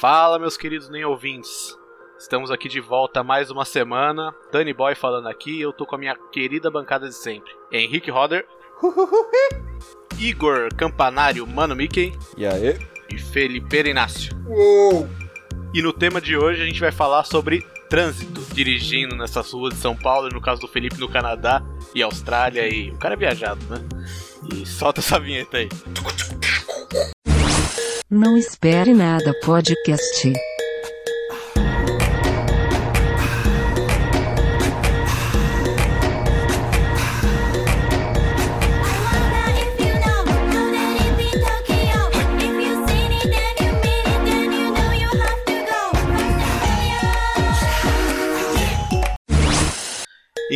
Fala, meus queridos nem ouvintes. Estamos aqui de volta mais uma semana. Danny Boy falando aqui. Eu tô com a minha querida bancada de sempre: Henrique Roder, Igor Campanário, Mano Mickey E aí? e Felipe Inácio. Uou! E no tema de hoje a gente vai falar sobre trânsito, dirigindo nessas ruas de São Paulo, no caso do Felipe no Canadá e Austrália, e o cara é viajado, né? E solta essa vinheta aí. Não espere nada podcast.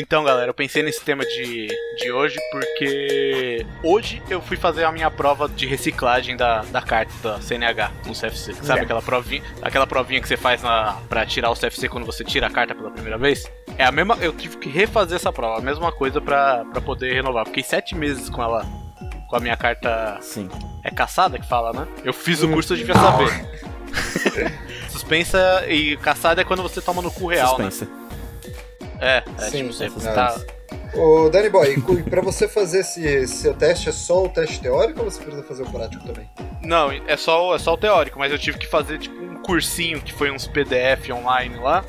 Então, galera, eu pensei nesse tema de, de hoje porque hoje eu fui fazer a minha prova de reciclagem da, da carta da CNH no CFC. Sabe É. aquela provinha, aquela provinha que você faz na, pra tirar o CFC quando você tira a carta pela primeira vez? É a mesma. Eu tive que refazer essa prova, a mesma coisa pra, pra poder renovar. Fiquei sete meses com ela. Com a minha carta. Sim. É caçada que fala, né? Eu fiz o curso, eu devia saber. Suspensa e caçada é quando você toma no cu real, né? É, é Sim, tipo, você, você é. tá. Ô, Danny Boy, pra você fazer esse seu teste, é só o teste teórico ou você precisa fazer o prático também? Não, é só, é só o teórico, mas eu tive que fazer tipo um cursinho que foi uns PDF online lá.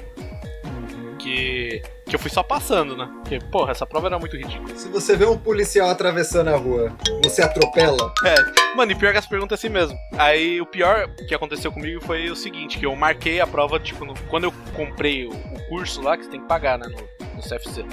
Que. Que eu fui só passando, né? Porque, porra, essa prova era muito ridícula. Se você vê um policial atravessando a rua, você atropela? É, mano, e pior que as perguntas é assim mesmo. Aí o pior que aconteceu comigo foi o seguinte, que eu marquei a prova, tipo, no- quando eu comprei o, o curso lá, que você tem que pagar, né, no, no CFC.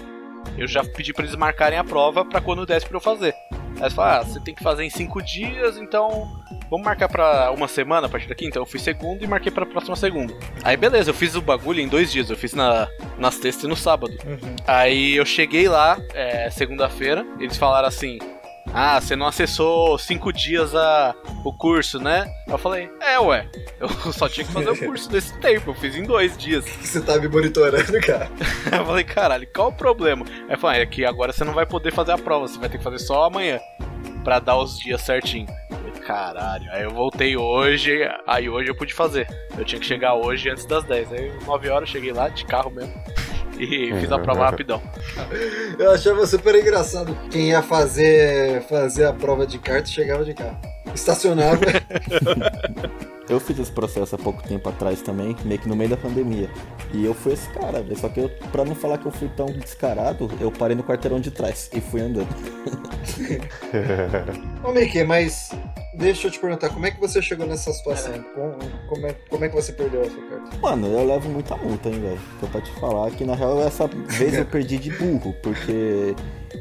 Eu já pedi pra eles marcarem a prova pra quando desse pra eu fazer. Aí eles falaram, ah, você tem que fazer em cinco dias, então vamos marcar pra uma semana a partir daqui? Então eu fui segunda e marquei pra próxima segunda. Aí beleza, eu fiz o bagulho em dois dias, eu fiz na, na sexta e no sábado. Aí eu cheguei lá, é, segunda-feira, eles falaram assim: Ah, você não acessou cinco dias a, o curso, né? Eu falei, é, ué, eu só tinha que fazer o curso nesse tempo, eu fiz em dois dias. Você tá me monitorando, cara? Eu falei, caralho, qual o problema? Aí eu falei, é que agora você não vai poder fazer a prova, você vai ter que fazer só amanhã, pra dar os dias certinho. Eu falei, Caralho, aí eu voltei hoje, aí hoje eu pude fazer. Eu tinha que chegar hoje antes das 10. Aí 9 horas eu cheguei lá de carro mesmo. E fiz a prova rapidão. Eu achava super engraçado. Quem ia fazer, fazer a prova de carta chegava de carro. Estacionava. Eu fiz esse processo há pouco tempo atrás também, meio que no meio da pandemia. E eu fui esse cara, velho. Só que eu, pra não falar que eu fui tão descarado, eu parei no quarteirão de trás e fui andando. Ô, Mickey, mas deixa eu te perguntar, como é que você chegou nessa situação? Como, como é, como é que você perdeu a sua carta? Mano, eu levo muita multa, hein, velho. Tô pra te falar que na real essa vez eu perdi de burro, porque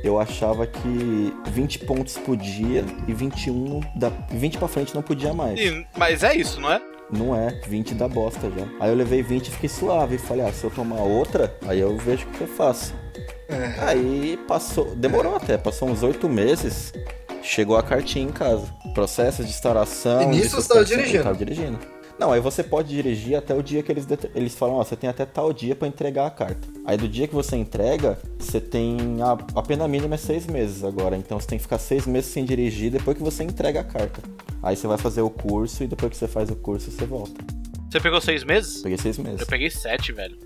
eu achava que 20 pontos podia e 21 da 20 pra frente não podia mais. E- mas é isso, não é? Não é, 20 da bosta já. Aí eu levei 20 e fiquei suave. Falei, ah, se eu tomar outra, aí eu vejo o que eu faço. É. Aí passou, demorou até, passou uns 8 meses, chegou a cartinha em casa. Processo de instauração. E nisso você tava suspensão, dirigindo? Tava dirigindo. Não, aí você pode dirigir até o dia que eles, eles falam, ó, você tem até tal dia pra entregar a carta. Aí do dia que você entrega, você tem a, a pena mínima é seis meses agora. Então você tem que ficar seis meses sem dirigir depois que você entrega a carta. Aí você vai fazer o curso e depois que você faz o curso, você volta. Você pegou seis meses? Peguei seis meses. Eu peguei sete, velho.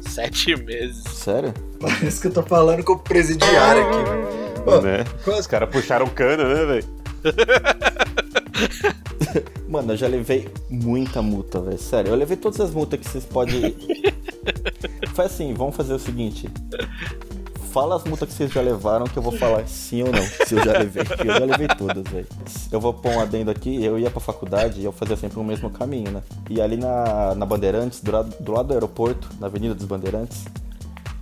Sete meses. Sério? Parece que eu tô falando com o presidiário aqui, velho. Né? Os caras puxaram cana, né, velho? Mano, eu já levei muita multa, velho. Sério, eu levei todas as multas que vocês podem. Foi assim, vamos fazer o seguinte. Fala as multas que vocês já levaram que eu vou falar sim ou não, se eu já levei. Eu já levei todas, velho. Eu vou pôr um adendo aqui, eu ia pra faculdade e eu fazia sempre o mesmo caminho, né? E ali na, na Bandeirantes, do lado, do lado do aeroporto, na Avenida dos Bandeirantes,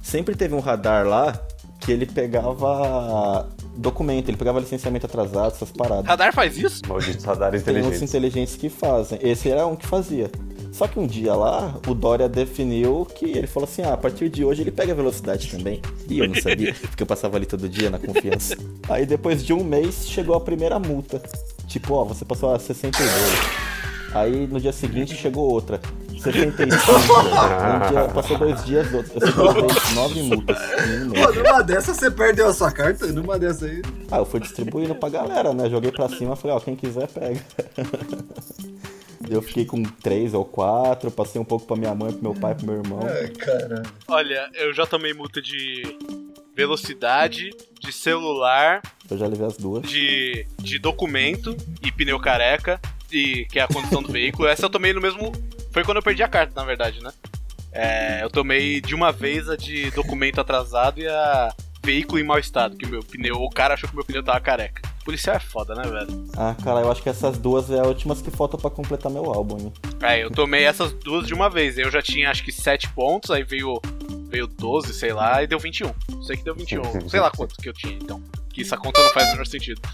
sempre teve um radar lá que ele pegava documento, ele pegava licenciamento atrasado, essas paradas. Radar faz isso? Malditos radares Tem uns inteligentes. inteligentes que fazem. Esse era um que fazia. Só que um dia lá, o Dória definiu que ele falou assim: ah, a partir de hoje ele pega velocidade também. E eu não sabia, porque eu passava ali todo dia na confiança. Aí depois de um mês chegou a primeira multa. Tipo, ó, você passou a 62. Aí no dia seguinte chegou outra. 75. um dia, passou dois dias, outro. Eu levei nove multas. Pô, numa dessas você perdeu a sua carta? Numa dessa aí. Ah, eu fui distribuindo pra galera, né? Joguei pra cima, falei, ó, quem quiser pega. Eu fiquei com três ou quatro, passei um pouco pra minha mãe, pro meu pai, pro meu irmão. Ai, caramba. Olha, eu já tomei multa de velocidade, de celular, Eu já levei as duas. de, de documento e pneu careca, e, que é a condição do veículo. Essa eu tomei no mesmo. Foi quando eu perdi a carta, na verdade, né? É, eu tomei de uma vez a de documento atrasado e a veículo em mau estado, que o meu pneu. O cara achou que o meu pneu tava careca. Policial é foda, né, velho? Ah, cara, eu acho que essas duas é as últimas que faltam pra completar meu álbum, hein? É, eu tomei essas duas de uma vez. Eu já tinha acho que 7 pontos, aí veio, veio 12, sei lá, e deu 21. Sei que deu 21. sei lá quanto que eu tinha, então. Que essa conta não faz o menor sentido.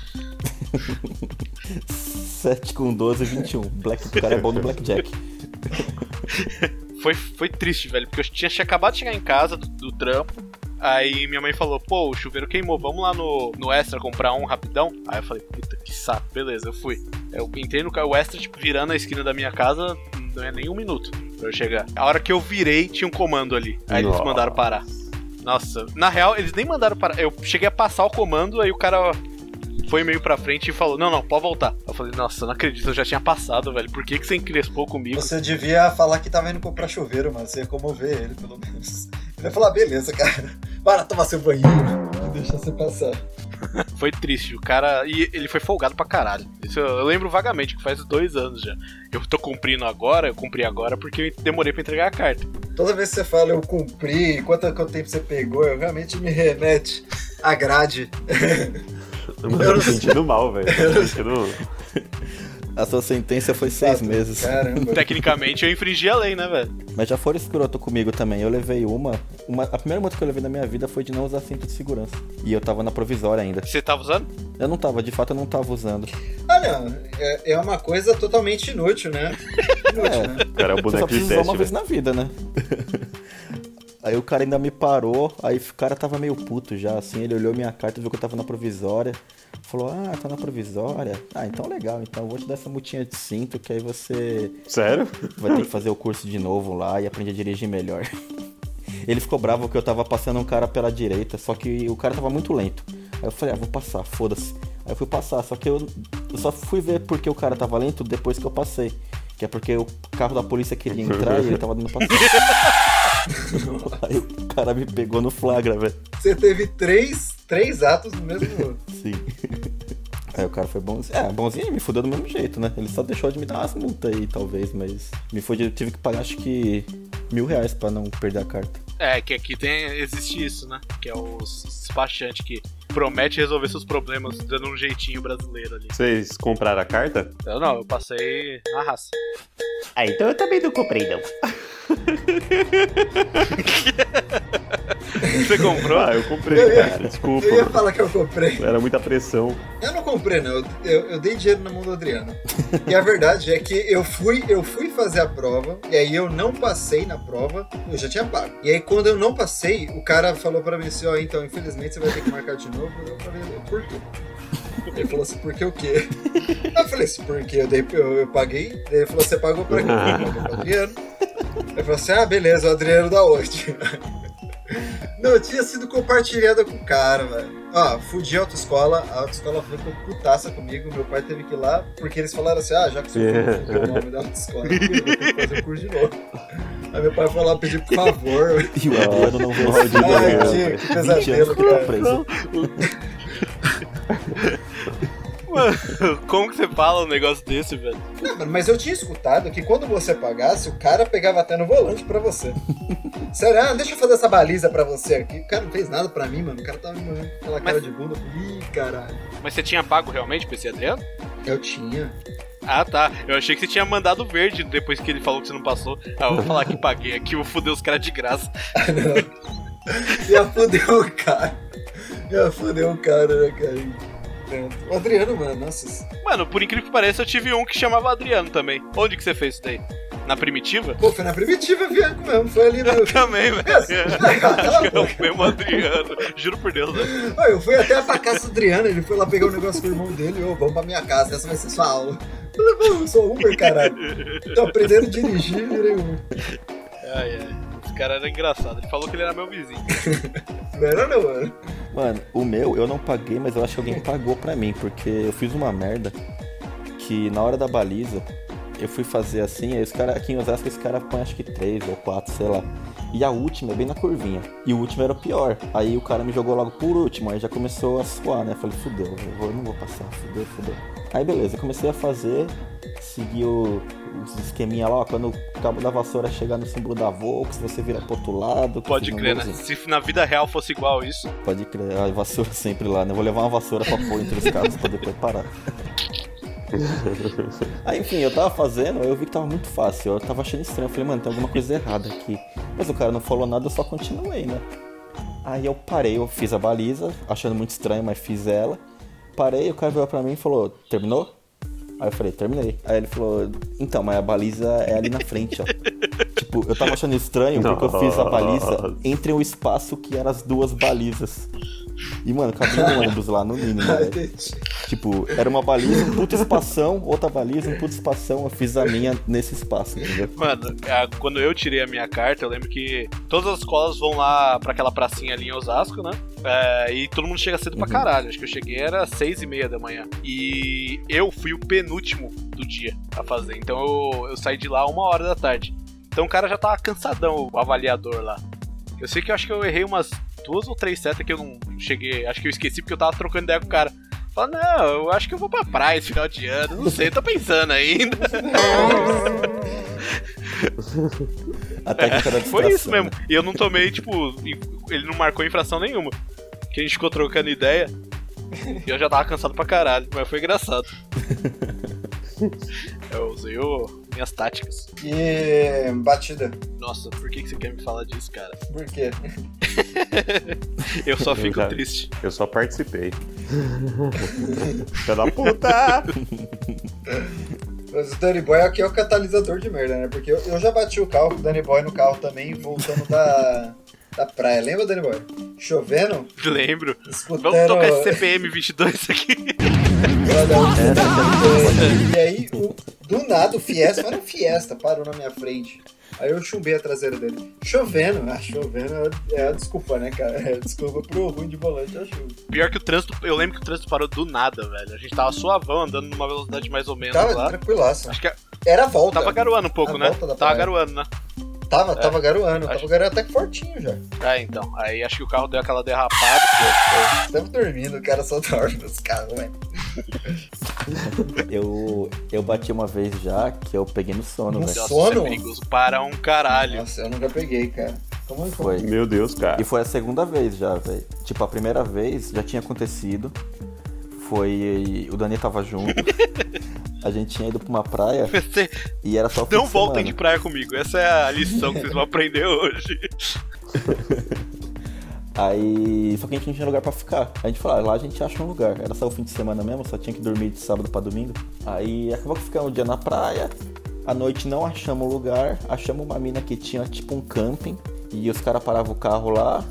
7 com 12, 21. Black, o cara é bom no Blackjack. Foi, foi triste, velho, porque eu tinha, acabado de chegar em casa do, do trampo. Aí minha mãe falou, pô, o chuveiro queimou, vamos lá no, no Extra comprar um rapidão? Aí eu falei, puta, que saco, beleza, eu fui. Eu entrei no carro, o Extra, tipo, virando a esquina da minha casa, não é nem um minuto pra eu chegar. A hora que eu virei, tinha um comando ali. Aí eles Nossa. mandaram parar. Nossa, na real, eles nem mandaram parar. Eu cheguei a passar o comando, aí o cara foi meio pra frente e falou: Não, não, pode voltar. Eu falei: Nossa, não acredito, eu já tinha passado, velho. Por que, que você encrespou comigo? Você devia falar que tava indo comprar chuveiro, mano. Você ia comover ele, pelo menos. Ele ia falar, beleza, cara. Bora tomar seu banheiro. E deixar você passar. Foi triste, o cara. E ele foi folgado pra caralho. Isso eu, eu lembro vagamente, que faz dois anos já. Eu tô cumprindo agora, eu cumpri agora porque eu demorei pra entregar a carta. Toda vez que você fala eu cumpri, quanto, quanto tempo você pegou, eu realmente me remete à grade. Mano, eu tô sentindo mal, velho. Sentindo... A sua sentença foi seis meses. Caramba. Tecnicamente eu infringi a lei, né, velho? Mas já foram escroto comigo também. Eu levei uma, uma. A primeira multa que eu levei na minha vida foi de não usar cinto de segurança. E eu tava na provisória ainda. Você tava usando? Eu não tava, de fato eu não tava usando. Ah, não. É, é uma coisa totalmente inútil, né? Inútil, É. né? Cara é o Você só boneco de usar teste, uma vez velho. na vida, né? Aí o cara ainda me parou, aí o cara tava meio puto já, assim, ele olhou minha carta, viu que eu tava na provisória, falou, ah, tá na provisória? Ah, então legal, então eu vou te dar essa multinha de cinto, que aí você Sério? vai ter que fazer o curso de novo lá e aprender a dirigir melhor. Ele ficou bravo que eu tava passando um cara pela direita, só que o cara tava muito lento. Aí eu falei, ah, vou passar, foda-se. Aí eu fui passar, só que eu, eu só fui ver porque o cara tava lento depois que eu passei. Que é porque o carro da polícia queria entrar e ele tava dando passagem. Aí o cara me pegou no flagra, velho. Você teve três, três atos no mesmo. Sim. Aí o cara foi bonzinho. É, bonzinho e me fudeu do mesmo jeito, né? Ele só deixou de me dar umas multas aí, talvez, mas me fudeu. Eu tive que pagar acho que mil reais pra não perder a carta. É, que aqui tem, existe isso, né? Que é o despachante que promete resolver seus problemas dando um jeitinho brasileiro ali. Vocês compraram a carta? Eu não, eu passei na raça. Ah, então eu também não comprei, não. Você comprou? Ah, eu comprei, Eu ia- cara. Desculpa. Eu ia falar que eu comprei. Era muita pressão. Eu não comprei, não. Eu, eu- eu dei dinheiro na mão do Adriano. E a verdade é que eu fui, eu fui fazer a prova, e aí eu não passei na prova, eu já tinha pago. E aí quando eu não passei, o cara falou pra mim assim, ó, então, infelizmente você vai ter que marcar de novo. Eu falei, por quê? Ele falou assim, por que o quê? Eu falei assim, porque eu, dei, eu, eu paguei. Ele falou, você pagou pra quem? Eu paguei pro Adriano. Ele falou assim, ah, beleza, o Adriano da onde? Não, tinha sido compartilhada com o cara, velho. Ó, fudi a autoescola, a autoescola ficou putaça comigo, meu pai teve que ir lá, porque eles falaram assim, ah, já que filho fugiu o nome da autoescola, eu vou ter que fazer o curso de novo. Aí meu pai foi lá pedir por favor. E o Adriano não veio Ai, de Ai, velho. que 20 anos pesadelo, que cara. preso. Mano, como que você fala um negócio desse, velho? Não, mano, mas eu tinha escutado que quando você pagasse, o cara pegava até no volante pra você. Sério, ah, deixa eu fazer essa baliza pra você aqui. O cara não fez nada pra mim, mano. O cara tava me com aquela cara Mas- de bunda. Ih, caralho. Mas você tinha pago realmente pra esse Adriano? Eu tinha. Ah, tá. Eu achei que você tinha mandado verde depois que ele falou que você não passou. Ah, eu vou falar que paguei aqui, eu vou foder os caras de graça. Ah, não. Ia foder o cara. Ia foder o cara, né, cara? O Adriano, mano, nossa. Mano, por incrível que pareça, eu tive um que chamava Adriano também. Onde que você fez isso daí? Na primitiva? Pô, foi na primitiva, viado mesmo. Foi ali no. Também, velho. Acho que é o mesmo Adriano. Juro por Deus, velho. Eu fui até pra casa do Adriano, ele foi lá pegar um negócio com o irmão dele, ô, vamos pra minha casa, essa vai ser sua aula. Eu falei, "Mano, eu sou Uber, caralho. Tô aprendendo a dirigir, virei Uber. Ai, ai. Cara era engraçado. Ele falou que ele era meu vizinho. Não era não, mano. Mano, o meu eu não paguei, mas eu acho que alguém pagou pra mim, porque eu fiz uma merda que na hora da baliza eu fui fazer assim, aí os caras aqui em Osasco esse cara põe acho que três ou quatro, sei lá. E a última é bem na curvinha. E o último era o pior. Aí o cara me jogou logo por último, aí já começou a suar, né? Falei, fudeu, eu, vou- eu não vou passar, fudeu, fudeu. Aí beleza, comecei a fazer, segui o, os esqueminha lá, ó, quando o cabo da vassoura chegar no símbolo da Volks, você vira pro outro lado. Pode crer, né? Se na vida real fosse igual isso. Pode crer, a vassoura sempre lá, né? Vou levar uma vassoura pra pôr entre os carros pra depois parar. Aí, enfim, eu tava fazendo, eu vi que tava muito fácil. Eu tava achando estranho. Eu falei, mano, tem alguma coisa errada aqui. Mas o cara não falou nada, eu só continuei, né? Aí eu parei, eu fiz a baliza, achando muito estranho, mas fiz ela. Parei, o cara veio pra mim e falou, terminou? Aí eu falei, terminei. Aí ele falou, então, mas a baliza é ali na frente, ó. tipo, eu tava achando estranho porque eu fiz a baliza entre o espaço que eram as duas balizas. E, mano, cabia um ônibus lá no mínimo, velho. Tipo, era uma baliza, um puto espação, outra baliza, um puto espação. Eu fiz a minha nesse espaço, entendeu? Mano, quando eu tirei a minha carta, eu lembro que todas as escolas vão lá pra aquela pracinha ali em Osasco, né? É, e todo mundo chega cedo pra caralho. Acho que eu cheguei era seis e meia da manhã. E eu fui o penúltimo do dia a fazer. Então eu, eu saí de lá uma hora da tarde. Então o cara já tava cansadão, o avaliador lá. Eu sei que eu acho que eu errei umas duas ou três setas que eu não cheguei. Acho que eu esqueci porque eu tava trocando ideia com o cara. Fala, não, eu acho que eu vou pra praia esse final de ano. Não sei, tô pensando ainda. É, Foi isso mesmo. E eu não tomei, tipo, ele não marcou infração nenhuma. Que a gente ficou trocando ideia. E eu já tava cansado pra caralho, mas foi engraçado. Eu usei o- minhas táticas. E batida. Nossa, por que, que você quer me falar disso, cara? Por quê? Eu só Eu fico já- triste. Eu só participei. Filha da puta! Mas o Danny Boy aqui é o catalisador de merda, né? Porque eu, eu já bati o carro com o Danny Boy no carro também, voltando da, da praia. Lembra, Danny Boy? Chovendo, Lembro. escutando... Vamos tocar esse CPM 22 aqui. Olha, E aí, o- do nada, o Fiesta, mas não Fiesta, parou na minha frente. Aí eu chumbei a traseira dele. Chovendo, ah, chovendo é a desculpa, né, cara? É a desculpa pro ruim de volante a chuva. Pior que o trânsito, eu lembro que o trânsito parou do nada, velho. A gente tava suavão, andando numa velocidade mais ou menos Tava lá. tranquilaço. Acho que Era a volta. tava garoando um pouco, A né? Tava praia. garoando, né? Tava, tava garoando. Acho- Tava garoando até que fortinho já. Ah, então. Aí acho que o carro deu aquela derrapada. Tava dormindo, o cara só dorme nos carros, velho. Eu, eu bati uma vez já que eu peguei no sono, No velho. Nossa, Sono? é perigoso para um caralho. Nossa, eu nunca peguei, cara. Como é Foi. Meu Deus, cara. E foi a segunda vez já, velho. Tipo, a primeira vez já tinha acontecido. Foi. O Dani tava junto. A gente tinha ido pra uma praia Você e era só não voltem de praia comigo. Essa é a lição que vocês vão aprender hoje. Aí. Só que a gente não tinha lugar pra ficar. A gente falou, ah, lá a gente acha um lugar. Era só o fim de semana mesmo, só tinha que dormir de sábado pra domingo. Aí acabou que ficamos um dia na praia. À noite não achamos um lugar. Achamos uma mina que tinha tipo um camping. E os caras paravam o carro lá,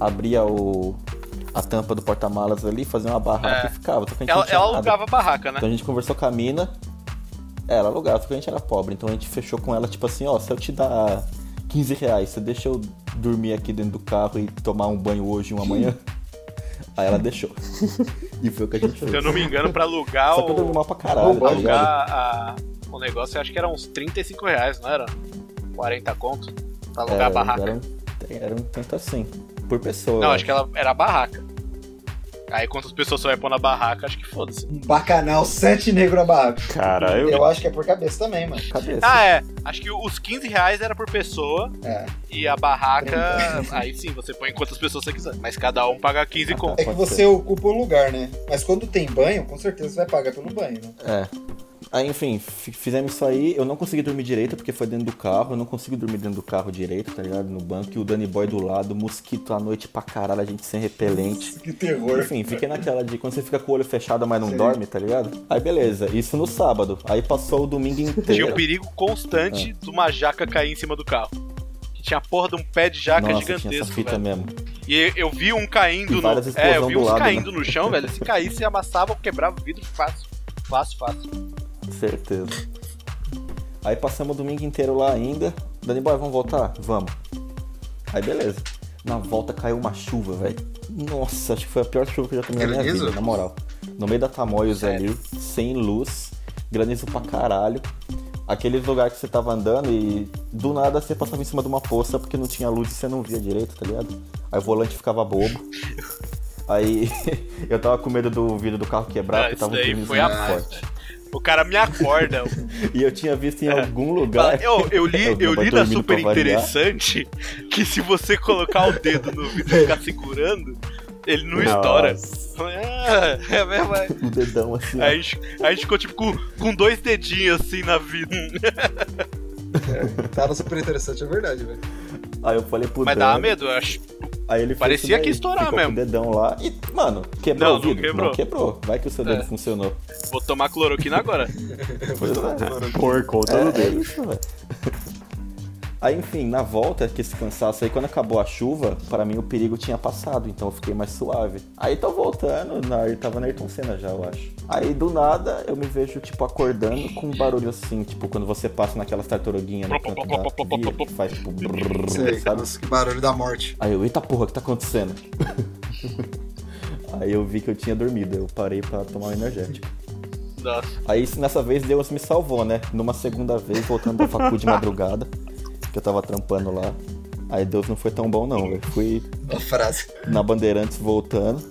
abria o. A tampa do porta-malas ali, fazia uma barraca É. e ficava. Só que a gente Ela, ela alugava a barraca, né? Então a gente conversou com a mina. Ela alugava, só que a gente era pobre. Então a gente fechou com ela, tipo assim, ó, se eu te dar 15 reais, você deixa eu dormir aqui dentro do carro e tomar um banho hoje e um amanhã? Aí ela deixou. e foi o que a gente fez. Se eu não me engano, pra alugar Só que eu dormi o. mal pra caralho, tá Alugar ligado? a- o negócio, eu acho que era uns 35 reais, não era? 40 conto? Pra alugar É, a barraca. Era um, era um tanto assim. Por pessoa. Não, acho que ela era a barraca. Aí quantas pessoas você vai pôr na barraca, acho que foda-se. Um bacanal, sete negros na barraca. Caralho. Eu acho que é por cabeça também, mano. Cabeça. Ah, é. Acho que os 15 reais era por pessoa É. e a barraca. aí sim, você põe quantas pessoas você quiser. Mas cada um paga 15 Ah, conto. É que você ser. ocupa um lugar, né? Mas quando tem banho, com certeza você vai pagar pelo banho, né? É. Aí, enfim, fi- fizemos isso aí. Eu não consegui dormir direito porque foi dentro do carro. Eu não consigo dormir dentro do carro direito, tá ligado? No banco. E o Danny Boy do lado, mosquito à noite pra caralho, a gente sem repelente. Que terror. Enfim, fiquei naquela de quando você fica com o olho fechado, mas não Sim. dorme, tá ligado? Aí beleza, isso no sábado. Aí passou o domingo Tinha o inteiro. perigo constante de uma jaca cair em cima do carro. Que tinha a porra de um pé de jaca Nossa, tinha essa gigantesco, fita velho. mesmo. E eu vi um caindo no. várias É, eu vi uns lado, né? caindo no chão, velho. Se caísse, amassava, quebrava o vidro fácil. Fácil, fácil. Certeza. Aí passamos o domingo inteiro lá ainda. Dani Boy, vamos voltar? Vamos. Aí beleza. Na volta caiu uma chuva, velho. Nossa, acho que foi a pior chuva que eu já tomei na minha vida, na moral. No meio da Tamoios ali, sem luz, granizo pra caralho. Aqueles lugares que você tava andando e do nada você passava em cima de uma poça porque não tinha luz e você não via direito, tá ligado? Aí o volante ficava bobo. Aí eu tava com medo do vidro do carro quebrar Ah, porque tava um turnismo foi muito forte. O cara me acorda. E eu tinha visto em É. algum lugar. Eu, eu li, Eu eu li na super interessante que se você colocar o dedo no vidro e ficar segurando, ele não Nossa. estoura. Ah, é mesmo. é. o dedão assim. Aí a gente, a gente ficou tipo com, com dois dedinhos assim na vida. Tá no super interessante, é verdade, velho. Aí eu falei pro Mas dava medo, eu acho. Aí ele Parecia isso que ia estourar ficou mesmo. Com o dedão lá e, mano, quebrou Não, o não vidro? quebrou. Não quebrou. Vai que o seu dedo É. funcionou. Vou tomar cloroquina agora. Pois é. Por conta do É, é dedo. isso, velho. Aí, enfim, na volta, que esse cansaço aí, quando acabou a chuva, para mim o perigo tinha passado, então eu fiquei mais suave. Aí tô voltando, na, eu tava na Ayrton Senna já, eu acho. Aí do nada eu me vejo, tipo, acordando com um barulho assim, tipo, quando você passa naquelas tartaruguinhas no canto da via, que faz tipo brrr, Sei, sabe? nossa, que barulho da morte. Aí eu, eita porra, o que tá acontecendo? Aí eu vi que eu tinha dormido, eu parei pra tomar um energético. Nossa. Aí nessa vez Deus me salvou, né? Numa segunda vez, voltando da facu de madrugada, que eu tava trampando lá. Aí Deus não foi tão bom não, velho. Fui A frase. na Bandeirantes voltando.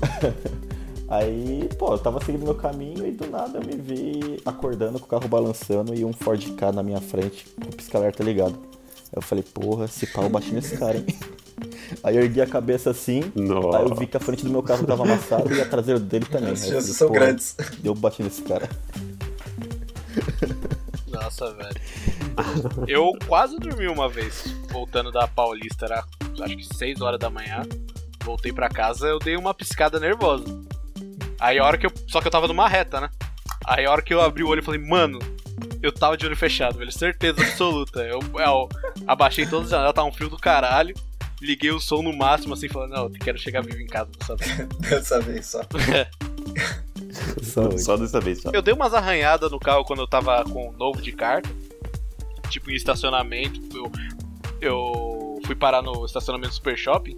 Aí, pô, eu tava seguindo meu caminho e do nada eu me vi acordando com o carro balançando e um Ford K na minha frente, com o pisca-alerta ligado. Aí eu falei, porra, se pau, eu bati nesse cara, hein? Aí eu ergui a cabeça assim, Nossa. aí eu vi que a frente do meu carro tava amassada e a traseira dele também. As Aí eu chances são grandes. Eu bati nesse cara. Nossa, velho. Eu quase dormi uma vez, voltando da Paulista, era acho que 6 horas da manhã. Voltei pra casa, eu dei uma piscada nervosa. Aí a hora que eu. Só que eu tava numa reta, né? Aí a hora que eu abri o olho, eu falei, mano, eu tava de olho fechado, velho. Certeza absoluta. Eu, eu abaixei todas as janelas, tava um frio do caralho. Liguei o som no máximo, assim, falando, não, eu quero chegar vivo em casa dessa vez. Dessa vez só. Só Só dessa vez, só. Eu dei umas arranhadas no carro quando eu tava com o novo de carta. Tipo, em estacionamento. Eu, eu fui parar no estacionamento do Super Shopping.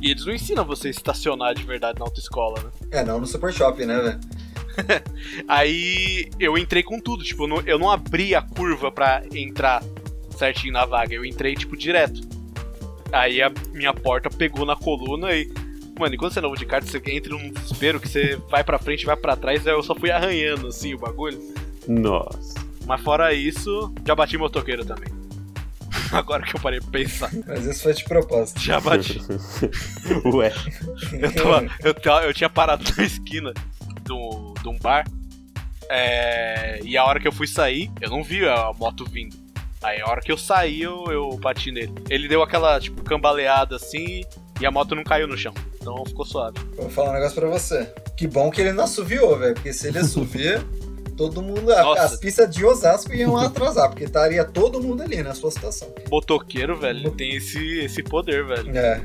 E eles não ensinam você a estacionar de verdade na autoescola, né? É, não no Super Shopping, né, velho? Aí eu entrei com tudo. Tipo, eu não, eu não abri a curva pra entrar certinho na vaga. Eu entrei, tipo, direto. Aí a minha porta pegou na coluna e. Mano, e quando você é novo de carta, você entra num desespero que você vai pra frente, vai pra trás. Aí eu só fui arranhando, assim, o bagulho. Nossa. Mas fora isso, já bati motoqueiro também. Agora que eu parei pra pensar. Mas isso foi de propósito. Já bati. Ué. Eu, tava, eu, tava- eu tinha parado na esquina do- de um bar. é, e a hora que eu fui sair, eu não vi a moto vindo. Aí a hora que eu saí, eu, eu bati nele. Ele deu aquela, tipo, cambaleada assim e a moto não caiu no chão. Então ficou suave. Vou falar um negócio pra você. Que bom que ele não assoviou, velho. Porque se ele assovia, todo mundo. Nossa. As pistas de Osasco iam atrasar, porque estaria todo mundo ali na sua situação. Motoqueiro, velho, ele tem esse, esse poder, velho. É.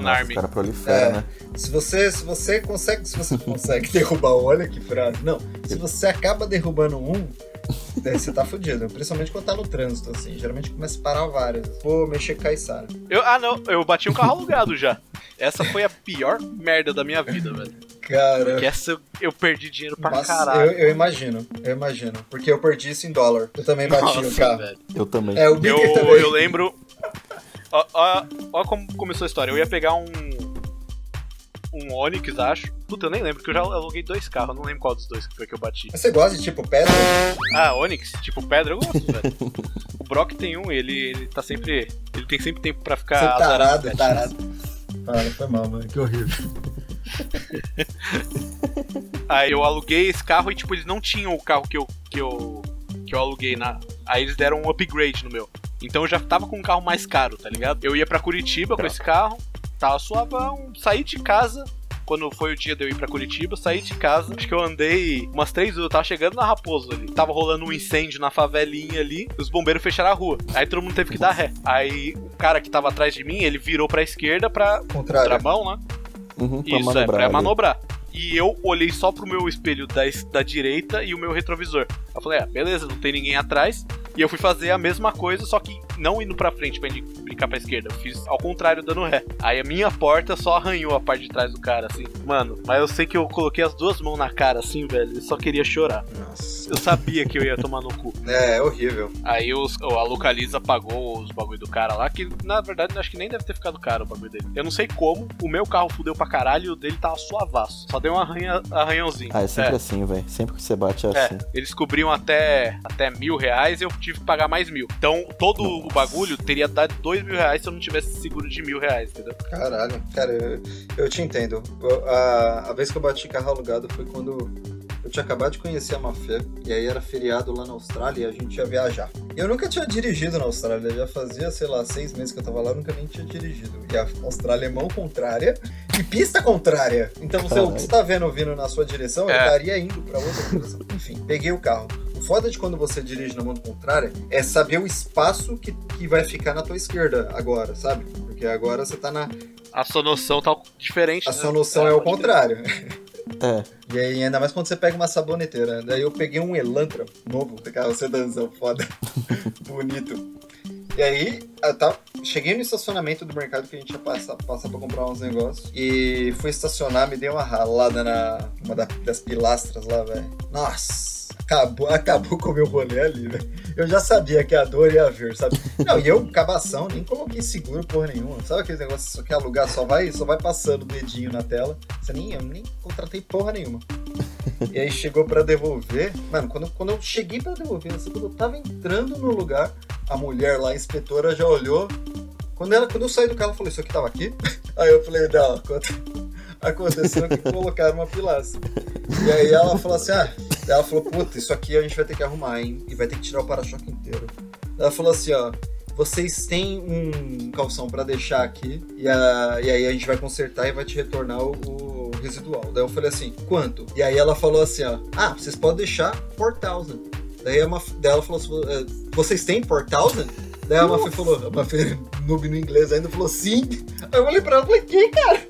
Nossa, army. o cara prolifera, É. né? Se você, se você consegue, se você consegue derrubar um, olha que frase. Não, se você acaba derrubando um, daí você tá fudido. Principalmente quando tá no trânsito, assim. Geralmente começa a parar vários. Vou mexer com a Isara. Eu, ah, não, eu bati um carro alugado já. Essa foi a pior merda da minha vida, velho. Cara. Que essa eu, eu perdi dinheiro pra Nossa, caralho. eu, eu imagino, eu imagino. Porque eu perdi isso em dólar. Eu também bati o Nossa, carro. velho. Eu também. É, o Eu, também. eu lembro. Ó, ó, ó como começou a história. Eu ia pegar um. Um Onix, acho. Puta, eu nem lembro, porque eu já aluguei dois carros. Eu não lembro qual dos dois que foi que eu bati. Mas Você gosta de tipo pedra? Ah, Onix, tipo pedra, eu gosto, velho. O Brock tem um, ele, ele tá sempre. Ele tem sempre tempo pra ficar. Você tarado, tarado. Para, foi mal, mano. Que horrível. Aí eu aluguei esse carro e, tipo, eles não tinham o carro que eu, que eu, que eu aluguei na. Aí eles deram um upgrade no meu. Então eu já tava com um carro mais caro, tá ligado? Eu ia pra Curitiba com esse carro, tava suavão, saí de casa. Quando foi o dia de eu ir pra Curitiba, saí de casa. Acho que eu andei umas três horas. Eu tava chegando na Raposo ali. Tava rolando um incêndio na favelinha ali. Os bombeiros fecharam a rua. Aí todo mundo teve que dar ré. Aí o cara que tava atrás de mim, ele virou pra esquerda pra Contrário. contramão, né? Uhum, pra Isso, é, manobrar pra ali. manobrar. E eu olhei só pro meu espelho da, da direita e o meu retrovisor. Eu falei, ah, beleza, não tem ninguém atrás. E eu fui fazer a mesma coisa, só que não indo pra frente pra brincar pra esquerda. Eu fiz ao contrário, dando ré. Aí a minha porta só arranhou a parte de trás do cara, assim. Mano, mas eu sei que eu coloquei as duas mãos na cara, assim, velho. Ele só queria chorar. Nossa. Eu sabia que eu ia tomar no cu. É, é horrível. Aí os, a Localiza pagou os bagulho do cara lá, que na verdade acho que nem deve ter ficado caro o bagulho dele. Eu não sei como, o meu carro fudeu pra caralho e o dele tava suavaço. Só deu um arranha, arranhãozinho. Ah, é sempre assim, velho. Sempre que você bate é, É, assim. eles cobriam até, até mil reais e eu tive que pagar mais mil. Então, todo o bagulho teria dado dois mil reais se eu não tivesse seguro de mil reais, entendeu? Caralho, cara, eu, eu te entendo. Eu- A, a vez que eu bati carro alugado foi quando eu tinha acabado de conhecer a Mafé, e aí era feriado lá na Austrália e a gente ia viajar. Eu nunca tinha dirigido na Austrália, já fazia, sei lá, seis meses que eu tava lá, eu nunca nem tinha dirigido. E a Austrália é mão contrária e pista contrária. Então você, o que você tá vendo vindo na sua direção, eu É. estaria indo pra outra direção. Enfim, peguei o carro. O foda de quando você dirige na mão contrária é saber o espaço que, que vai ficar na tua esquerda agora, sabe? Porque agora você tá na, A sua noção tá diferente. a né? sua noção é o pode crer. contrário. É. E aí, ainda mais quando você pega uma saboneteira. Daí eu peguei um Elantra novo, aquela sedanzão foda, bonito. E aí, eu tava, cheguei no estacionamento do mercado que a gente ia passar, passar pra comprar uns negócios. E fui estacionar, me dei uma ralada na uma da- das pilastras lá, velho. Nossa! Acabou, acabou com o meu rolê ali, velho. Eu já sabia que a dor ia vir, sabe? Não, e eu, cabação, nem coloquei seguro porra nenhuma. Sabe aquele negócio que só quer alugar, só vai, só vai passando o dedinho na tela. Você nem, eu nem contratei porra nenhuma. E aí chegou pra devolver. Mano, quando, quando eu cheguei pra devolver, assim, quando eu tava entrando no lugar, a mulher lá, a inspetora, já olhou. Quando, ela, quando eu saí do carro, eu falei, isso aqui tava aqui? Aí eu falei, não, aconte- aconteceu que colocaram uma pilastra. E aí ela falou assim, ah, ela falou, puta, isso aqui a gente vai ter que arrumar, hein? E vai ter que tirar o para-choque inteiro. Ela falou assim, ó, vocês têm um calção pra deixar aqui, e, a- e aí a gente vai consertar e vai te retornar o, o residual. Daí eu falei assim, quanto? E aí ela falou assim, ó, ah, vocês podem deixar por thousand. Daí, Maf- daí ela falou assim, "Eh, vocês têm por thousand? Daí a Mafê falou, a Mafê, noob no inglês ainda, falou sim. Aí eu olhei pra ela e falei, que, cara?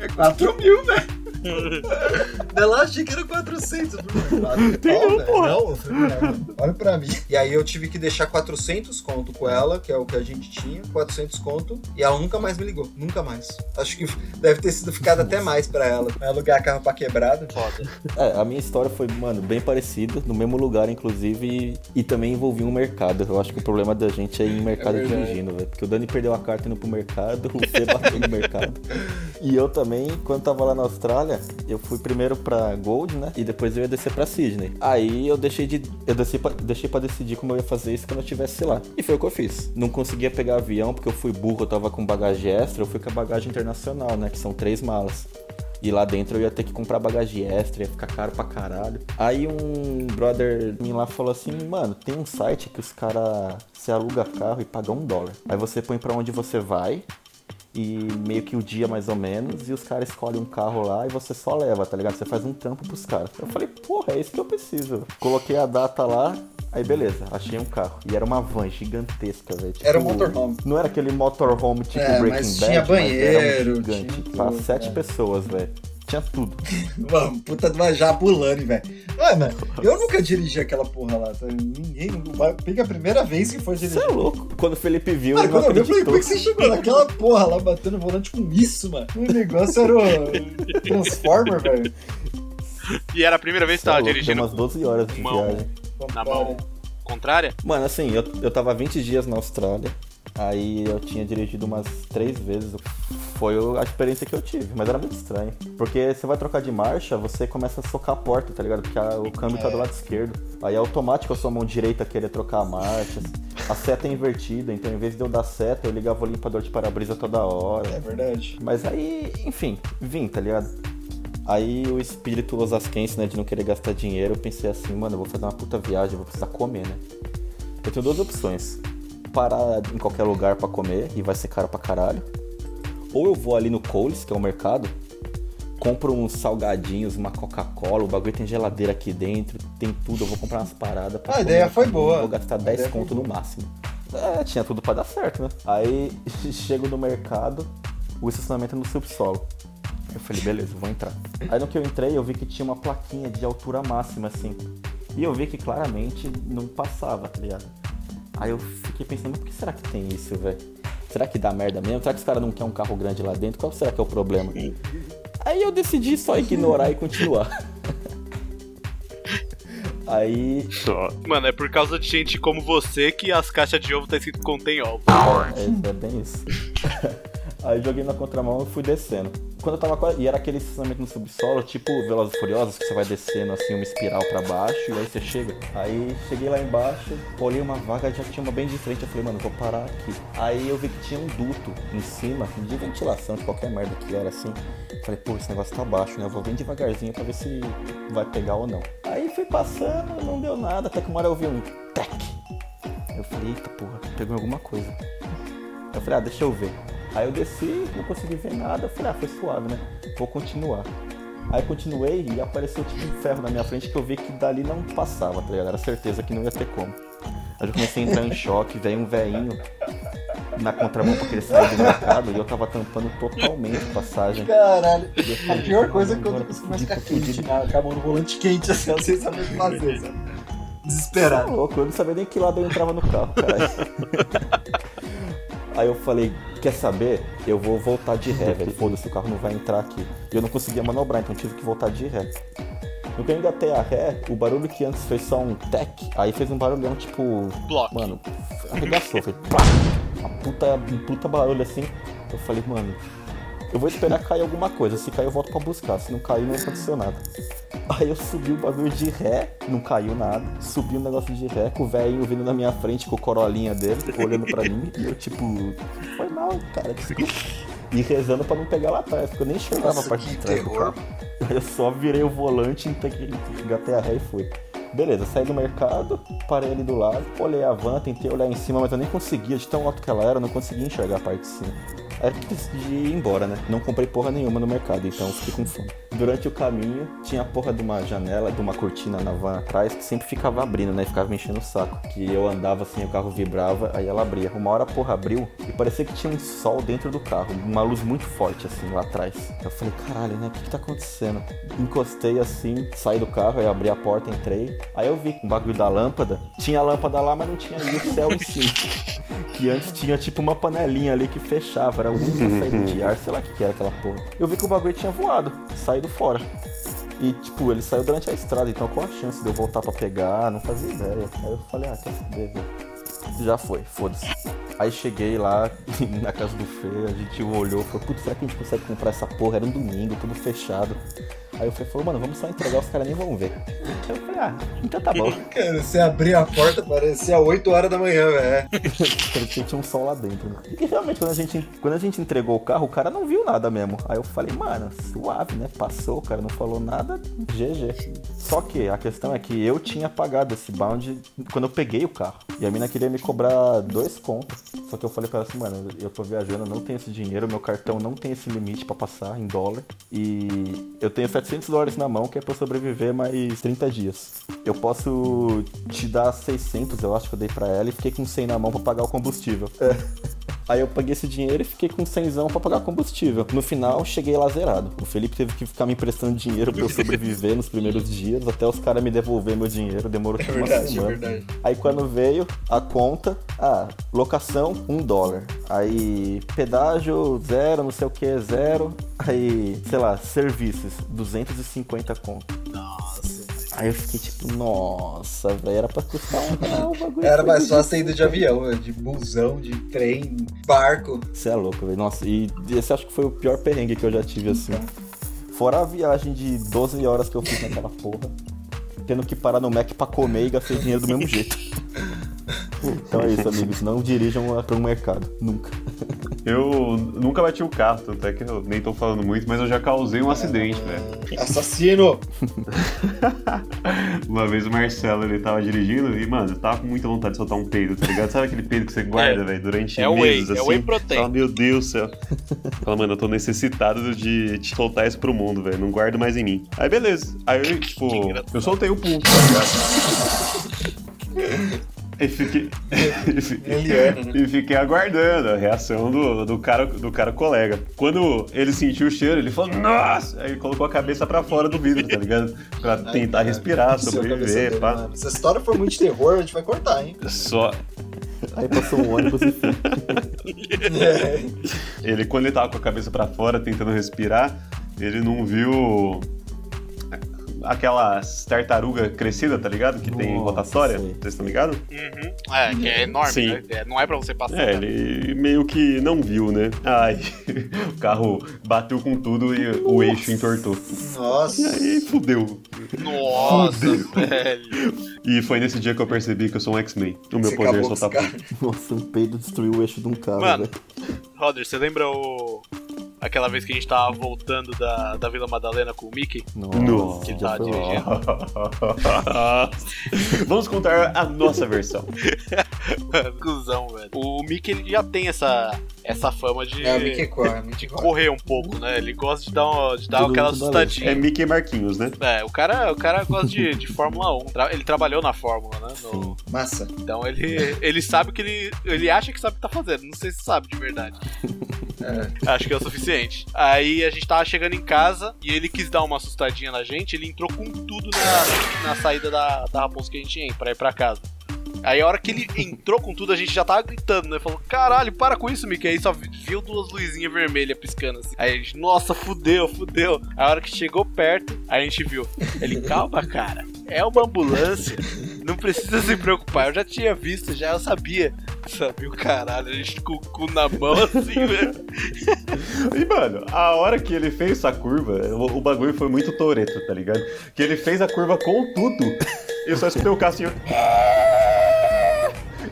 É 4 mil, né? Ela achei que era 400. Eu falei, "Quatro pau, velho?" Não, "Não, olha pra mim. E aí eu tive que deixar 400 conto com ela, que é o que a gente tinha, 400 conto, e ela nunca mais me ligou, nunca mais. Acho que deve ter sido ficado até mais pra ela. Vai alugar carro pra quebrada. Foda. É, a minha história foi, mano, bem parecida, no mesmo lugar, inclusive, e, e também envolvia um mercado. Eu acho que o problema da gente é ir em mercado É dirigindo, velho. Porque o Dani perdeu a carta indo pro mercado, o Fê bateu no mercado. E eu também, quando tava lá na Austrália, eu fui primeiro pra Gold, né? E depois eu ia descer pra Sydney. Aí eu deixei de. Eu desci pra, deixei pra decidir como eu ia fazer isso quando eu estivesse lá. E foi o que eu fiz. Não conseguia pegar avião porque eu fui burro, eu tava com bagagem extra, eu fui com a bagagem internacional, né? Que são três malas. E lá dentro eu ia ter que comprar bagagem extra, ia ficar caro pra caralho. Aí um brother me lá falou assim, mano, tem um site que os cara você aluga carro e paga um dólar. Aí você põe pra onde você vai e meio que o dia mais ou menos, e os caras escolhem um carro lá e você só leva, tá ligado? Você faz um trampo pros caras. Eu falei, porra, é isso que eu preciso. Coloquei a data lá, aí beleza, achei um carro. E era uma van gigantesca, velho. Tipo, Era um motorhome. Não era aquele motorhome tipo É, Breaking mas Bad, tinha mas era um banheiro, gigante. tinha Pra sete é. pessoas, velho. Tinha tudo. Mano, puta de uma Jabulani, velho. Mano, eu nunca dirigi aquela porra lá. Tá? Ninguém. Pega a primeira vez que for Você dirigir. é louco. Quando o Felipe viu, Mano, ele não quando eu vi, eu falei, como é que você chegou naquela porra lá batendo volante com isso, mano? O negócio era o Transformer, velho. E era a primeira vez que Você é tava louco, dirigindo Deu umas 12 horas de mão. viagem. na mão contrária? Mano, assim, eu, eu tava 20 dias na Austrália. Aí eu tinha dirigido umas três vezes. Foi a experiência que eu tive, mas era muito estranho. Porque você vai trocar de marcha, você começa a socar a porta, tá ligado? Porque a- o câmbio tá do lado esquerdo. Aí é automático a sua mão direita querer trocar a marcha. A seta é invertida, então em vez de eu dar seta, eu ligava o limpador de para-brisa toda hora. É verdade. Mas aí, enfim, vim, tá ligado? Aí o espírito osasquense, né, de não querer gastar dinheiro, eu pensei assim, mano, eu vou fazer uma puta viagem, vou precisar comer, né? Eu tenho duas opções. Parar em qualquer lugar pra comer e vai ser caro pra caralho. Ou eu vou ali no Coles, que é o mercado, compro uns salgadinhos, uma Coca-Cola, o bagulho tem geladeira aqui dentro, tem tudo, eu vou comprar umas paradas pra a ideia foi comer, boa. Vou gastar A 10 ideia foi conto no máximo. É, tinha tudo pra dar certo, né? Aí chego no mercado, o estacionamento é no subsolo. Eu falei, beleza, vou entrar. Aí no que eu entrei, eu vi que tinha uma plaquinha de altura máxima, assim. E eu vi que claramente não passava, tá ligado? Aí eu fiquei pensando, por que será que tem isso, velho? Será que dá merda mesmo? Será que os caras não querem um carro grande lá dentro? Qual será que é o problema? Aí eu decidi só ignorar e continuar. Aí Só. Mano, é por causa de gente como você que as caixas de ovo tá escrito contém ovo. É, é bem isso. Aí joguei na contramão e fui descendo. Quando eu tava quase... E era aquele estacionamento no subsolo, tipo Velozes e Furiosos, que você vai descendo assim uma espiral pra baixo e aí você chega. Aí cheguei lá embaixo, olhei uma vaga, já tinha uma bem de frente. Eu falei, mano, vou parar aqui. Aí eu vi que tinha um duto em cima, de ventilação, de qualquer merda que era assim. Falei, pô, esse negócio tá baixo, né? Eu vou bem devagarzinho pra ver se vai pegar ou não. Aí fui passando, não deu nada, até que uma hora eu vi um tec. Eu falei, eita porra, pegou alguma coisa. Eu falei, ah, deixa eu ver. Aí eu desci, não consegui ver nada. Falei, ah, foi suave, né? Vou continuar. Aí continuei e apareceu tipo um ferro na minha frente que eu vi que dali não passava, tá ligado? Era certeza que não ia ter como. Aí eu comecei a entrar em choque, veio um veinho na contramão pra que ele sair do mercado e eu tava tampando totalmente a passagem. Caralho. A pior coisa é quando você começa a ficar quente, com a mão no volante quente, assim, sem saber o que fazer, sabe? Desesperado. Tá louco, eu não sabia nem que lado eu entrava no carro, caralho. Aí eu falei, quer saber? Eu vou voltar de ré, velho. Foda-se, o carro não vai entrar aqui. E eu não conseguia manobrar, então tive que voltar de ré. No que eu engatei a ré, o barulho que antes fez só um tec, aí fez um barulhão tipo. Bloco. Mano, arregaçou, fez plá! Uma puta, um puta barulho assim. Eu falei, mano, eu vou esperar cair alguma coisa. Se cair, eu volto pra buscar. Se não cair, não aconteceu nada. Aí eu subi o bagulho de ré, não caiu nada. Subi o negócio de ré, com o velho vindo na minha frente com o corolinha dele, olhando pra mim. E eu, tipo, foi mal, cara. desculpa. E rezando pra não pegar lá atrás, porque eu nem enxergava Nossa, a parte de trás do terror. carro. Eu só virei o volante, engatei a ré e fui. Beleza, saí do mercado, parei ali do lado, olhei a van, tentei olhar em cima, mas eu nem conseguia, de tão alto que ela era, eu não conseguia enxergar a parte de cima. Eu decidi ir embora, né? Não comprei porra nenhuma no mercado, então fiquei com fome. Durante o caminho, tinha a porra de uma janela, de uma cortina na van atrás, que sempre ficava abrindo, né? Ficava me enchendo o saco. Que eu andava assim, o carro vibrava, aí ela abria. Uma hora a porra abriu e parecia que tinha um sol dentro do carro, uma luz muito forte assim lá atrás. Eu falei, caralho, né? O que, que tá acontecendo? Encostei assim, saí do carro, aí abri a porta, entrei. Aí eu vi um bagulho da lâmpada. Tinha a lâmpada lá, mas não tinha ali o céu em cima. Que antes tinha tipo uma panelinha ali que fechava, era alguma saída de ar, sei lá o que, que era aquela porra. Eu vi que o bagulho tinha voado, saído fora. E tipo, ele saiu durante a estrada, então qual a chance de eu voltar pra pegar? Não fazia ideia. Aí eu falei, ah, quer saber, velho? Já foi, foda-se. Aí cheguei lá na casa do Fê, a gente olhou, falou, putz, será que a gente consegue comprar essa porra? Era um domingo, tudo fechado. Aí o Fê falou, mano, vamos só entregar, os caras nem vão ver. Eu falei, ah, então tá bom. Cara, você abrir a porta parecia 8 horas da manhã, velho. Tinha um sol lá dentro. Né? E realmente, quando a, gente, quando a gente entregou o carro, o cara não viu nada mesmo. Aí eu falei, mano, suave, né? Passou, o cara não falou nada, GG. Só que a questão é que eu tinha pagado esse bound quando eu peguei o carro. E a mina queria me cobrar dois contos. Só que eu falei pra ela assim, mano, eu tô viajando, não tenho esse dinheiro, meu cartão não tem esse limite pra passar em dólar. E eu tenho 700 dólares na mão, que é pra eu sobreviver mais 30 dias. Eu posso te dar 600, eu acho que eu dei pra ela, e fiquei com 100 na mão pra pagar o combustível. É. Aí eu paguei esse dinheiro e fiquei com 100 pra pagar combustível. No final, cheguei lá zerado. O Felipe teve que ficar me emprestando dinheiro pra eu sobreviver nos primeiros dias, até os caras me devolver meu dinheiro. Demorou É tipo uma verdade, é semana. verdade. Aí quando veio a conta, ah, locação, um dólar. Aí pedágio, zero, não sei o que, zero. Aí, sei lá, serviços, 250 conto. Nossa. Aí eu fiquei tipo, nossa, velho, era pra custar um real o bagulho. Era mais fácil ainda de avião, velho, de busão, de trem, barco. Você é louco, velho. Nossa, e esse acho que foi o pior perrengue que eu já tive assim. Fora a viagem de 12 horas que eu fiz naquela porra. Tendo que parar no Mac pra comer e gastei dinheiro do mesmo jeito. Então é isso, amigos. Não dirijam para um mercado. Nunca. Eu nunca bati o carro, tanto é que eu nem tô falando muito, mas eu já causei um acidente, velho. Assassino! Uma vez o Marcelo, ele tava dirigindo e, mano, eu tava com muita vontade de soltar um peido, tá ligado? Sabe aquele peido que você guarda, É. velho, durante É o whey, meses, é assim? o whey protein. Fala, meu Deus do céu. Fala, mano, eu tô necessitado de, de soltar isso pro mundo, velho. Não guardo mais em mim. Aí, beleza. Aí, eu, tipo, eu soltei o pulso, tá ligado? E fiquei... e fiquei- né? e fiquei aguardando a reação do, do, cara, do cara colega. Quando ele sentiu o cheiro, ele falou, nossa! Aí colocou a cabeça pra fora do vidro, tá ligado? Pra tentar cara, respirar, sobreviver, pá. mano. Se a história for muito de terror, a gente vai cortar, hein? Só. Aí passou um ônibus e fim. Ele, quando ele tava com a cabeça pra fora, tentando respirar, ele não viu aquelas tartaruga crescida, tá ligado? Que tem Nossa, rotatória. sei. Vocês estão ligados? Uhum. É, que é enorme, Sim. né? É, não é pra você passar. É, né? ele meio que não viu, né? Ai, o carro bateu com tudo e o eixo entortou. E Nossa. aí fudeu. Nossa, velho. E foi nesse dia que eu percebi que eu sou um X-Men. O meu Você poder os fogo. Nossa, um peido destruiu o eixo de um carro, Mano. velho. Roder, você lembra o. Aquela vez que a gente tava voltando da, da Vila Madalena com o Mickey? Nossa. Que já tá dirigindo. Vamos contar a nossa versão. Mano, Cusão, velho. O Mickey ele já tem essa, essa fama de, É, o Mickey corre, o Mickey de corre. correr um pouco, né? Ele gosta de dar, uma, de dar Tudo aquela assustadinha. É Mickey Marquinhos, né? É, o cara, o cara gosta de, de Fórmula 1. Tra- ele trabalhou na Fórmula, né? No-. Massa. então ele, ele sabe o que ele. Ele acha que sabe o que tá fazendo. Não sei se sabe de verdade. É. Acho que é o suficiente. Aí a gente tava chegando em casa e ele quis dar uma assustadinha na gente. Ele entrou com tudo na, na saída da, da Raposa que a gente ia pra ir pra casa. Aí a hora que ele entrou com tudo, a gente já tava gritando, né? Falou, caralho, para com isso, Mickey. Aí só vi- viu duas luzinhas vermelhas piscando assim. Aí a gente, nossa, fudeu, fudeu. Aí a hora que chegou perto, aí a gente viu. Ele, calma, cara. É uma ambulância. Não precisa se preocupar. Eu já tinha visto, já eu sabia. Sabia o caralho, a gente com o cu na mão assim, velho. E, mano, a hora que ele fez essa curva, o, o bagulho foi muito toreto, tá ligado? Que ele fez a curva com tudo. Eu só escutei o Cassinho.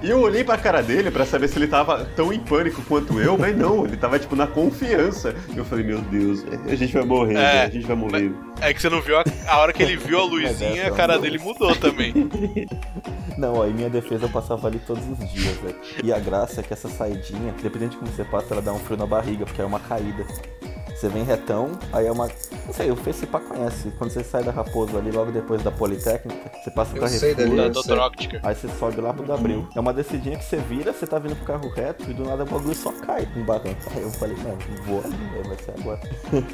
E eu olhei pra cara dele pra saber se ele tava tão em pânico quanto eu, mas não, ele tava, tipo, na confiança. Eu falei, meu Deus, a gente vai morrer, É, a gente vai morrer. É que você não viu a, a hora que ele viu a luzinha, essa a cara dele mudou também. Não, ó, em minha defesa eu passava ali todos os dias, velho. E a graça é que essa saidinha, dependendo de como você passa, ela dá um frio na barriga, porque é uma caída. Você vem retão, aí é uma. Não sei, o pá conhece. Quando você sai da Raposo ali, logo depois da Politécnica, você passa o Dr. Octiker. aí você sobe lá pro Abril. É uma descidinha que você vira, você tá vindo pro carro reto e do nada o bagulho só cai no barranco. Aí eu falei, mano, vou ali, velho, vai ser agora.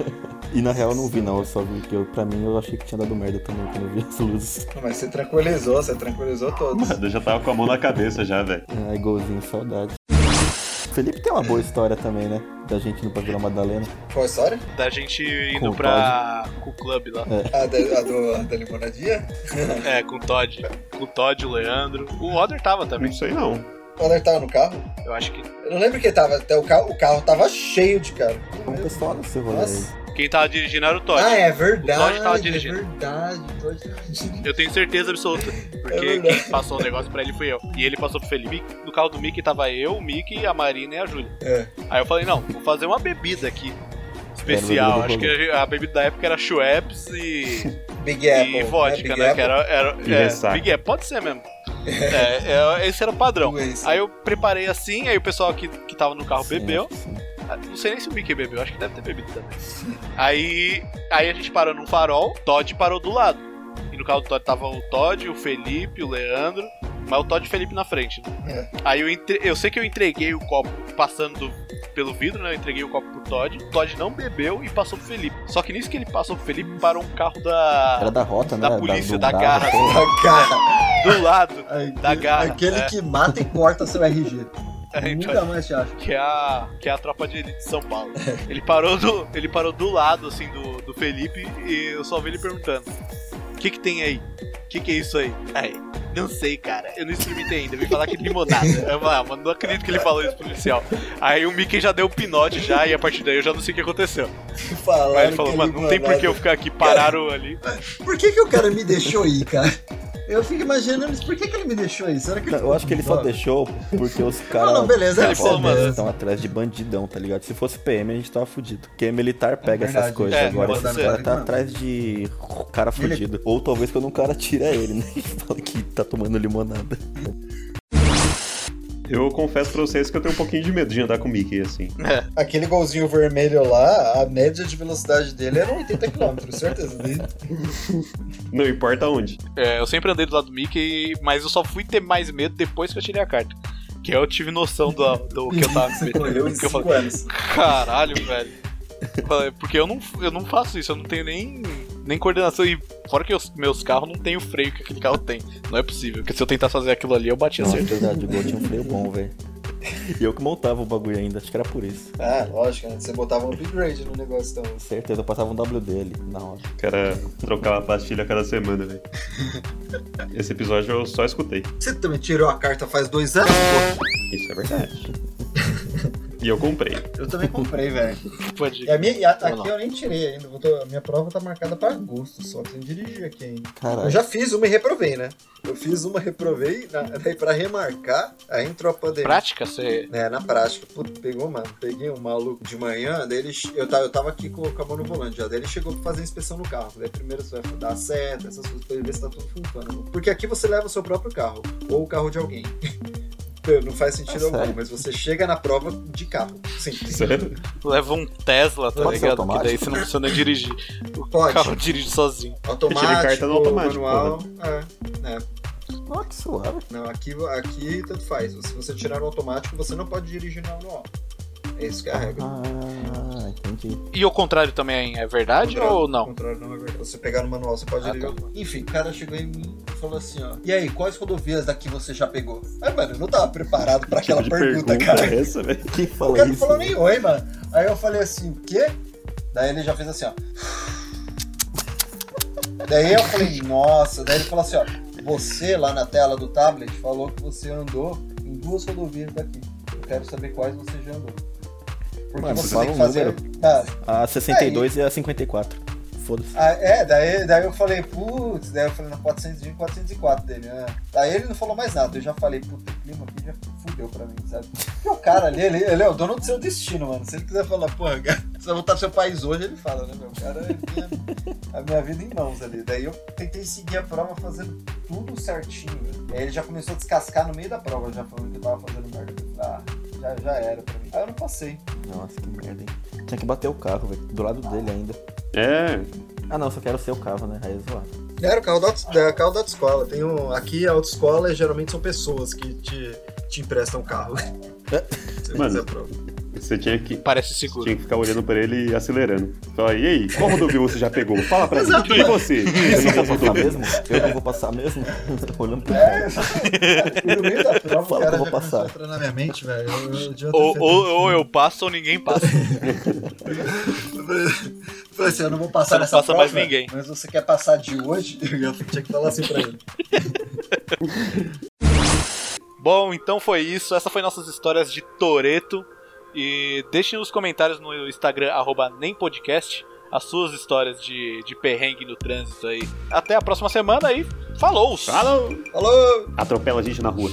e na real eu não vi não, eu só vi que eu, pra mim eu achei que tinha dado merda também quando eu vi as luzes. Não, Mas você tranquilizou, você tranquilizou todos. Mano, eu já tava com a mão na cabeça já, velho. Ai, golzinho, saudade. Felipe tem uma boa história também, né? Da gente indo pra Vila Madalena. Qual a história? Da gente indo Com o pra. com o clube lá. A da, a do, a da limonadinha? É, com o Todd. Com o Todd, o Leandro. O Roder tava também. Não sei não. O Honor tava no carro? Eu acho que. Eu não lembro quem tava. Até o carro, o carro tava cheio de cara. Um pessoal nesse rolê Nossa. aí. Quem tava dirigindo era o Todd. Ah, é verdade. O Todd tava é dirigindo. verdade. o Todd tava dirigindo. Eu tenho certeza absoluta. Porque É quem passou o negócio pra ele foi eu. E ele passou pro Felipe. No carro do Mickey tava eu, o Mickey, a Marina e a Júlia. É. Aí eu falei, não, vou fazer uma bebida aqui. Especial. do Acho que a bebida da época era Schweppes e. Big Apple. e vodka, Big né? Apple. Que era. era E é. Big Apple, pode ser mesmo. É, é, esse era o padrão. Aí eu preparei assim, aí o pessoal que, que tava no carro Sim, bebeu. sim. Não sei nem se o Mickey bebeu, acho que deve ter bebido também. Aí, aí a gente parou num farol, Todd parou do lado. E no carro do Todd tava o Todd, o Felipe, o Leandro, mas o Todd e o Felipe na frente. Né? Aí eu, entre... eu sei que eu entreguei o copo passando do- pelo vidro, né? Eu entreguei o copo pro Todd. O Todd não bebeu e passou pro Felipe. Só que nisso que ele passou pro Felipe, parou um carro Era da. da rota, né? Da polícia, da garra. porra. A cara. do lado. Da garra, Aquele é. que mata e corta seu RG. É, então, Nunca mais te acha. que é a que é a tropa de elite de São Paulo. Ele parou do ele parou do lado assim do, do Felipe e eu só vi ele perguntando: "O que que tem aí? O que que é isso aí?" Aí, não sei, cara. Eu não experimentei ainda. Eu vim falar que limonada. Eu falei, ah, mano, não acredito que ele falou isso pro policial. Aí o Mickey já deu o pinote já e a partir daí eu já não sei o que aconteceu. Falaram Mas ele falou, mano, não tem por que eu ficar aqui. Pararam ali. Por que, que o cara me deixou ir, cara? Eu fico imaginando, por que, que ele me deixou ir? Será que ele Não, eu acho que ele só deixou porque os caras. não, beleza, ele falou, mano. estão atrás de bandidão, tá ligado? Se fosse PM, a gente tava fudido. Porque militar pega verdade, essas coisas. é, Agora, esses caras tá atrás de cara fudido. Ou talvez quando um cara tira ele, né? E fala que tá tomando limonada. Eu confesso pra vocês que eu tenho um pouquinho de medo de andar com o Mickey, assim. Aquele golzinho vermelho lá, a média de velocidade dele era 80 km, certeza. Não importa onde. É, eu sempre andei do lado do Mickey, mas eu só fui ter mais medo depois que eu tirei a carta. Que eu tive noção do, do que eu tava me Você correu em metendo. Que eu 5 falei, anos. Caralho, velho. Porque eu não, eu não faço isso, eu não tenho nem, nem coordenação. E fora que os meus carros não tem o freio que aquele carro tem. Não é possível. Porque se eu tentasse fazer aquilo ali, eu batia Não, é certo. verdade, o Gol tinha um freio bom, velho. E eu que montava o bagulho ainda, acho que era por isso. Ah, lógico, né? Você botava um upgrade no negócio, então. Certeza, eu passava um WD ali, na hora. O cara trocava a pastilha a cada semana, velho. Esse episódio eu só escutei. Você também tirou a carta faz dois anos, pô? Isso é verdade. E eu comprei. Eu também comprei, velho. Pode E a minha, e a- aqui eu nem tirei ainda. tô- a minha prova tá marcada pra agosto, só preciso dirigir aqui ainda. Caralho. Eu já fiz uma e reprovei, né? Eu fiz uma, reprovei, na, daí pra remarcar, aí entrou a pandemia. Prática, você. É, na prática. Puta, pegou, mano. Peguei um maluco de manhã, daí ele, eu, tava, eu tava aqui com, com a mão no volante já. Daí ele chegou pra fazer a inspeção no carro. Daí primeiro você vai dar a seta, essas coisas, pra ele ver se tá tudo funcionando. Porque aqui você leva o seu próprio carro, ou o carro de alguém. Não faz sentido É algum, sério? mas você chega na prova de carro. Sim. Sério? Leva um Tesla, tá Pode ligado? Que daí você não precisa nem dirigir. O Pode. carro dirige sozinho. Automático, carta no automático, manual. É, é. Ó, que suave. Não, aqui, aqui tanto faz. Se você tirar no automático, você não pode dirigir no manual. É é a regra. Ah, entendi. E o contrário também é verdade Contrário- ou não? contrário não é verdade. Se você pegar no manual, você pode Ah, tá. Enfim, o cara chegou em mim e falou assim, ó. E aí, quais rodovias daqui você já pegou? Ah, mano, eu não tava preparado pra aquela tipo pergunta, pergunta cara. é essa, velho? Quem O fala cara não isso? falou nem oi, mano. Aí eu falei assim, o quê? Daí ele já fez assim, ó. Daí eu falei, nossa. Daí ele falou assim, ó. Você lá na tela do tablet falou que você andou em duas rodovias daqui. Eu quero saber quais você já andou. Porque Mano, você fala tem que um fazer. número. Ah, A 62 e a 54. Foda-se. ah, é, daí, daí eu falei, putz, daí eu falei na 401 e 404 dele, né? Daí ele não falou mais nada, eu já falei, puta, o clima aqui já fudeu pra mim, sabe? Porque o cara ali, ele, ele é o dono do seu destino, mano. Se ele quiser falar, porra, cara, se vai voltar pro seu país hoje, ele fala, né, meu? O cara tinha a minha vida em mãos ali. Daí eu tentei seguir a prova fazendo tudo certinho, velho. Aí ele já começou a descascar no meio da prova, já falando que eu tava fazendo merda. Eu ah, já, já era pra mim. Aí eu não passei. Nossa, que merda, hein? Tinha que bater o carro, velho. Do lado dele ainda. É, Ah, não, só quero ser o carro, né? Aí é zoado. Era o carro da, da, carro da autoescola. Tem um, aqui a autoescola geralmente são pessoas que te, te emprestam carro. Mano. você tinha que, Parece seguro. tinha que ficar olhando pra ele e acelerando. Fala, e aí, qual rodovia você já pegou? Fala pra mim. E você? Eu não vou passar mesmo? Eu não vou passar mesmo? Olhando pro É, carro. no meio da prova, Fala cara que eu vou passar. entrar na minha mente, velho. Ou, ou, ou eu passo ou ninguém passa. Eu Falei assim, eu não vou passar Você não nessa passa prova, mais ninguém. Mas você quer passar de hoje? Eu tinha que falar assim pra ele. Bom, então foi isso. Essa foi nossas histórias de Toreto. E deixem nos comentários no Instagram, arroba nempodcast, as suas histórias de, de perrengue no trânsito aí. Até a próxima semana e falou! Falou! Falou! Atropela a gente na rua.